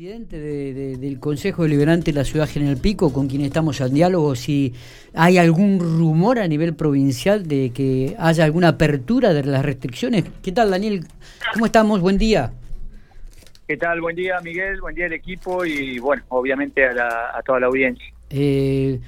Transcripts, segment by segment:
presidente del Consejo Deliberante de la Ciudad General Pico, con quien estamos en diálogo, si hay algún rumor a nivel provincial de que haya alguna apertura de las restricciones. ¿Qué tal, Daniel? ¿Cómo estamos? Buen día. ¿Qué tal? Buen día, Miguel. Buen día al equipo y, bueno, obviamente a, toda la audiencia. Eh,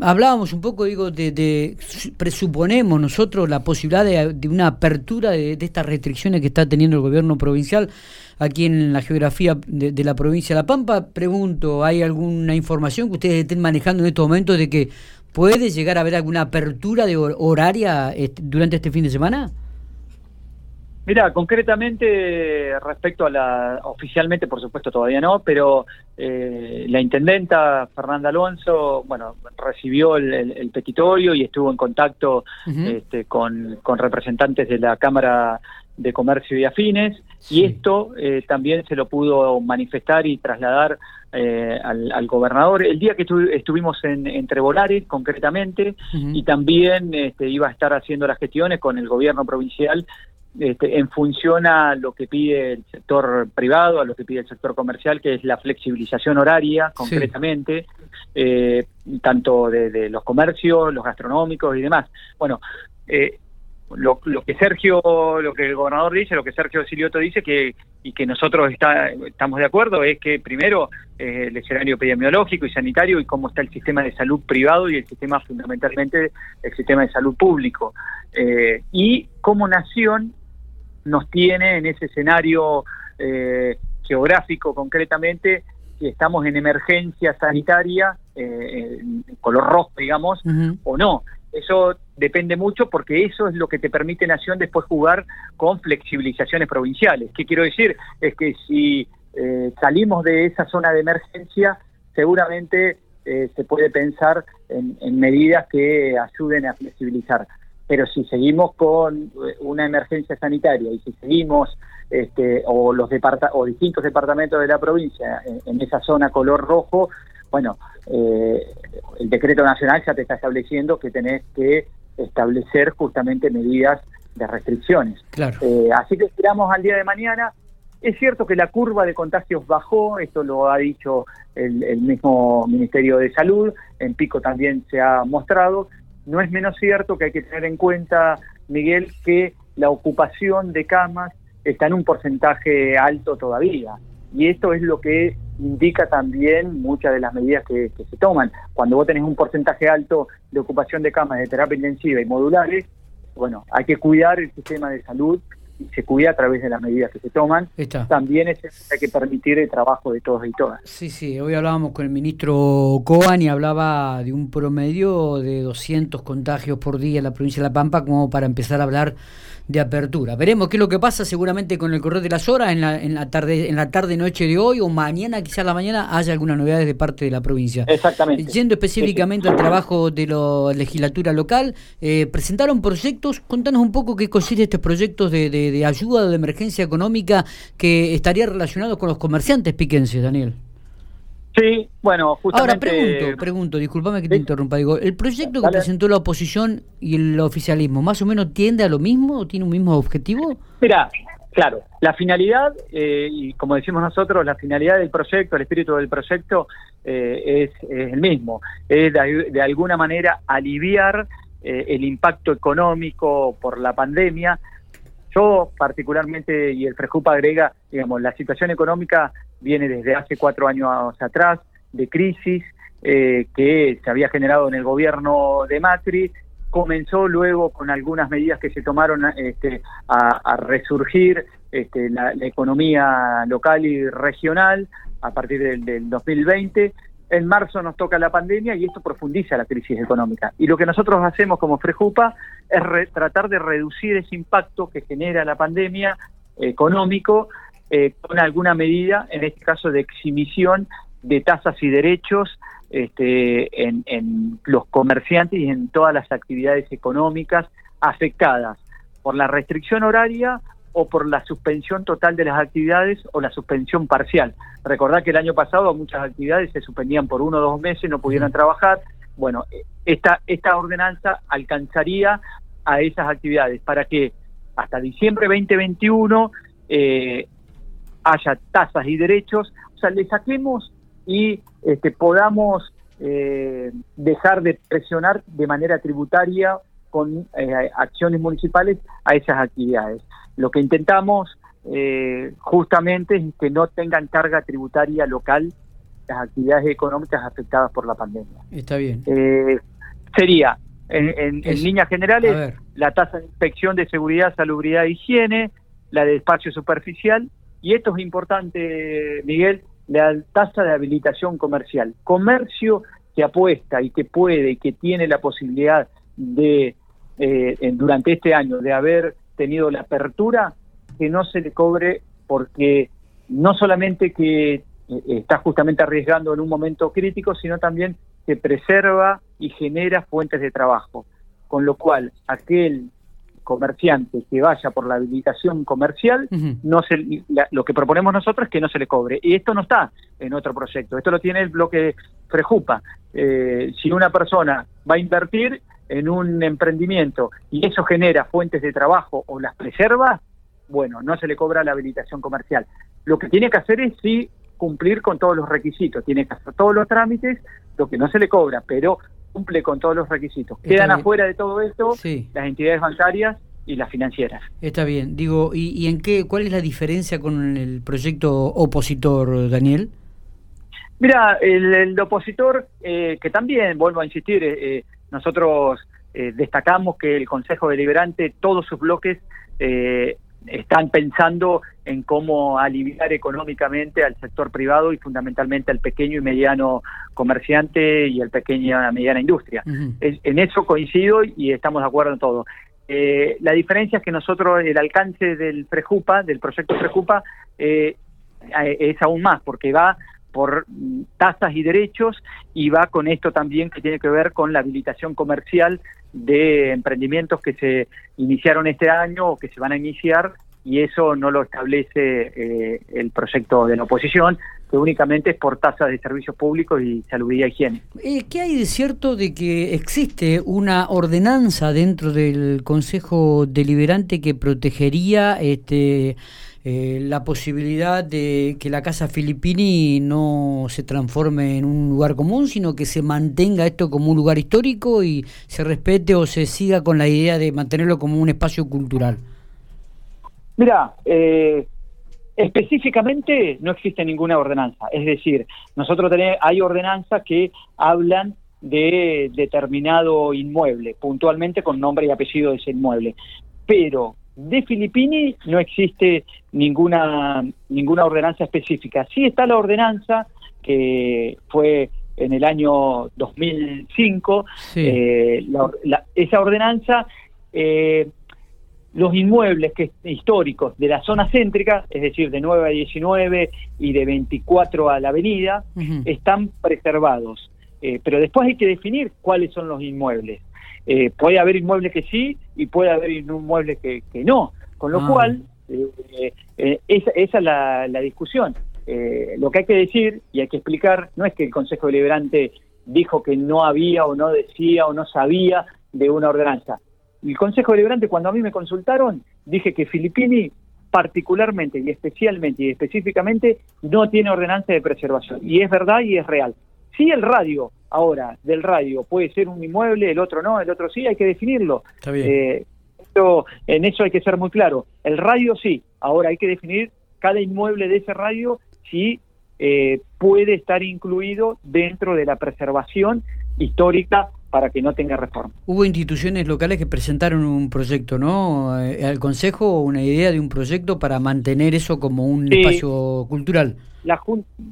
hablábamos un poco, digo, de, presuponemos nosotros la posibilidad de, una apertura de, estas restricciones que está teniendo el gobierno provincial aquí en la geografía de, la provincia de La Pampa. Pregunto, ¿hay alguna información que ustedes estén manejando en estos momentos de que puede llegar a haber alguna apertura de horaria este, durante este fin de semana? Mira, concretamente respecto a la, oficialmente por supuesto todavía no, pero eh, la intendenta Fernanda Alonso, bueno, recibió el, petitorio y estuvo en contacto este, con, representantes de la Cámara de Comercio y Afines, y esto eh, también se lo pudo manifestar y trasladar eh, al, gobernador. El día que estuvimos en, entre Volares, concretamente, y también este, iba a estar haciendo las gestiones con el gobierno provincial este, en función a lo que pide el sector privado, a lo que pide el sector comercial, que es la flexibilización horaria, concretamente, eh, tanto de, los comercios, los gastronómicos y demás. Bueno, eh, lo, que Sergio, lo que el gobernador dice, lo que Sergio Silioto dice, que y que nosotros está, estamos de acuerdo, es que primero eh, el escenario epidemiológico y sanitario y cómo está el sistema de salud privado y el sistema fundamentalmente el sistema de salud público. y como nación nos tiene en ese escenario eh, geográfico concretamente, si estamos en emergencia sanitaria, eh, en color rojo, digamos, o no. Eso depende mucho porque eso es lo que te permite Nación después jugar con flexibilizaciones provinciales. ¿Qué quiero decir? Es que si eh, salimos de esa zona de emergencia, seguramente se puede pensar en, medidas que ayuden a flexibilizar pero si seguimos con eh, una emergencia sanitaria y si seguimos este, o los o distintos departamentos de la provincia en, esa zona color rojo, bueno, eh, el decreto nacional ya te está estableciendo que tenés que establecer justamente medidas de restricciones. Claro. Eh, así que esperamos al día de mañana. Es cierto que la curva de contagios bajó, esto lo ha dicho el mismo Ministerio de Salud, en Pico también se ha mostrado, no es menos cierto que hay que tener en cuenta, Miguel, que la ocupación de camas está en un porcentaje alto todavía. Y esto es lo que indica también muchas de las medidas que, se toman. Cuando vos tenés un porcentaje alto de ocupación de camas de terapia intensiva y modulares, bueno, hay que cuidar el sistema de salud se cuida a través de las medidas que se toman. También es, hay que permitir el trabajo de todos y todas. Sí, sí, hoy hablábamos con el ministro Coan y hablaba de un promedio de 200 contagios por día en la provincia de La Pampa como para empezar a hablar de apertura. Veremos qué es lo que pasa seguramente con el correr de las horas en la, en la tarde en la tarde noche de hoy o mañana, quizás la mañana haya algunas novedades de parte de la provincia. Exactamente. Yendo específicamente al trabajo de la legislatura local, eh, presentaron proyectos, contanos un poco qué consiste estos proyectos de, de, de ayuda de emergencia económica que estaría relacionado con los comerciantes piquenses, Daniel. Sí, bueno, justamente... Ahora pregunto, pregunto, discúlpame que te interrumpa, digo, ¿el proyecto que presentó la oposición y el oficialismo más o menos tiende a lo mismo o tiene un mismo objetivo? Mira, claro, la finalidad, eh, y como decimos nosotros, la finalidad del proyecto, el espíritu del proyecto eh, es, el mismo, es de, alguna manera aliviar eh, el impacto económico por la pandemia, yo particularmente, y el Frejupa agrega, digamos, la situación económica viene desde hace cuatro años atrás, de crisis eh, que se había generado en el gobierno de Macri, comenzó luego con algunas medidas que se tomaron este, a, resurgir este, la, economía local y regional a partir del, del 2020 en marzo nos toca la pandemia y esto profundiza la crisis económica. Y lo que nosotros hacemos como Frejupa es tratar de reducir ese impacto que genera la pandemia económico eh, con alguna medida, en este caso de exhibición de tasas y derechos este, en los comerciantes y en todas las actividades económicas afectadas por la restricción horaria o por la suspensión total de las actividades o la suspensión parcial. Recordad que el año pasado muchas actividades se suspendían por uno o dos meses, no pudieron trabajar. Bueno, esta, esta ordenanza alcanzaría a esas actividades para que hasta diciembre 2021 eh, haya tasas y derechos le saquemos y este, podamos eh, dejar de presionar de manera tributaria con eh, acciones municipales a esas actividades. Lo que intentamos eh, justamente es que no tengan carga tributaria local las actividades económicas afectadas por la pandemia. Está bien. sería, en, líneas generales, la tasa de inspección de seguridad, salubridad e higiene, la de espacio superficial, y esto es importante, Miguel, la tasa de habilitación comercial. Comercio que apuesta y que puede y que tiene la posibilidad de, eh, durante este año, de haber tenido la apertura, que no se le cobre porque no solamente que eh, está justamente arriesgando en un momento crítico, sino también que preserva y genera fuentes de trabajo. Con lo cual, aquel comerciante que vaya por la habilitación comercial, no se, lo que proponemos nosotros es que no se le cobre. Y esto no está en otro proyecto, esto lo tiene el bloque Frejupa. Eh, si una persona va a invertir en un emprendimiento y eso genera fuentes de trabajo o las preserva, bueno, no se le cobra la habilitación comercial. Lo que tiene que hacer es sí cumplir con todos los requisitos, tiene que hacer todos los trámites, lo que no se le cobra, pero cumple con todos los requisitos. Quedan afuera de todo esto las entidades bancarias y las financieras. Está bien. Digo, ¿y, en qué cuál es la diferencia con el proyecto opositor, Daniel? Mira, el, opositor, eh, que también, vuelvo a insistir, eh, eh, nosotros destacamos que el Consejo Deliberante, todos sus bloques, están pensando en cómo aliviar económicamente al sector privado y fundamentalmente al pequeño y mediano comerciante y al pequeña y mediana industria. en, eso coincido y estamos de acuerdo en todo. Eh, la diferencia es que nosotros el alcance del Prejupa, del proyecto Prejupa, eh, es aún más, porque va por tasas y derechos y va con esto también que tiene que ver con la habilitación comercial de emprendimientos que se iniciaron este año o que se van a iniciar y eso no lo establece eh, el proyecto de la oposición, que únicamente es por tasas de servicios públicos y salud y higiene. ¿Qué hay de cierto de que existe una ordenanza dentro del Consejo Deliberante que protegería este eh, la posibilidad de que la Casa Filippini no se transforme en un lugar común, sino que se mantenga esto como un lugar histórico y se respete o se siga con la idea de mantenerlo como un espacio cultural? Mira, eh, específicamente no existe ninguna ordenanza. Es decir, nosotros tenemos, hay ordenanzas que hablan de determinado inmueble, puntualmente con nombre y apellido de ese inmueble. Pero de Filippini no existe ninguna, ninguna ordenanza específica. Sí está la ordenanza que fue en el año 2005. Eh, esa ordenanza eh, los inmuebles que, históricos de la zona céntrica, es decir, de 9 a 19 y de 24 a la avenida, están preservados. Eh, pero después hay que definir cuáles son los inmuebles. Eh, puede haber inmuebles que sí y puede haber inmuebles que, que no. Con lo ah. cual, eh, esa, esa, es la, la discusión. lo que hay que decir y hay que explicar no es que el Consejo Deliberante dijo que no había o no decía o no sabía de una ordenanza el Consejo Deliberante, cuando a mí me consultaron, dije que Filippini particularmente y especialmente y específicamente no tiene ordenanza de preservación. Y es verdad y es real. Si el radio, ahora, del radio, puede ser un inmueble, el otro no, el otro sí, hay que definirlo. Está bien. Eh, en eso hay que ser muy claro. El radio sí, ahora hay que definir cada inmueble de ese radio si eh, puede estar incluido dentro de la preservación histórica para que no tenga reforma. Hubo instituciones locales que presentaron un proyecto, ¿no? Eh, al Consejo, una idea de un proyecto para mantener eso como un espacio cultural. La,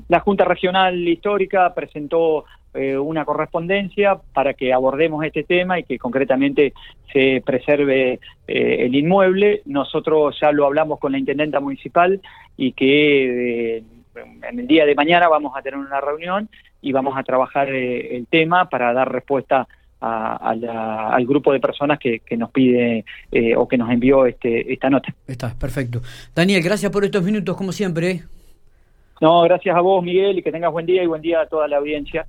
la, Junta Regional Histórica presentó eh, una correspondencia para que abordemos este tema y que concretamente se preserve eh, el inmueble. Nosotros ya lo hablamos con la Intendenta Municipal y que en el día de mañana vamos a tener una reunión y vamos a trabajar eh, el tema para dar respuesta al grupo de personas que, nos pide eh, o que nos envió este, esta nota. Está, perfecto. Daniel, gracias por estos minutos, como siempre. No, gracias a vos, Miguel, y que tengas buen día y buen día a toda la audiencia.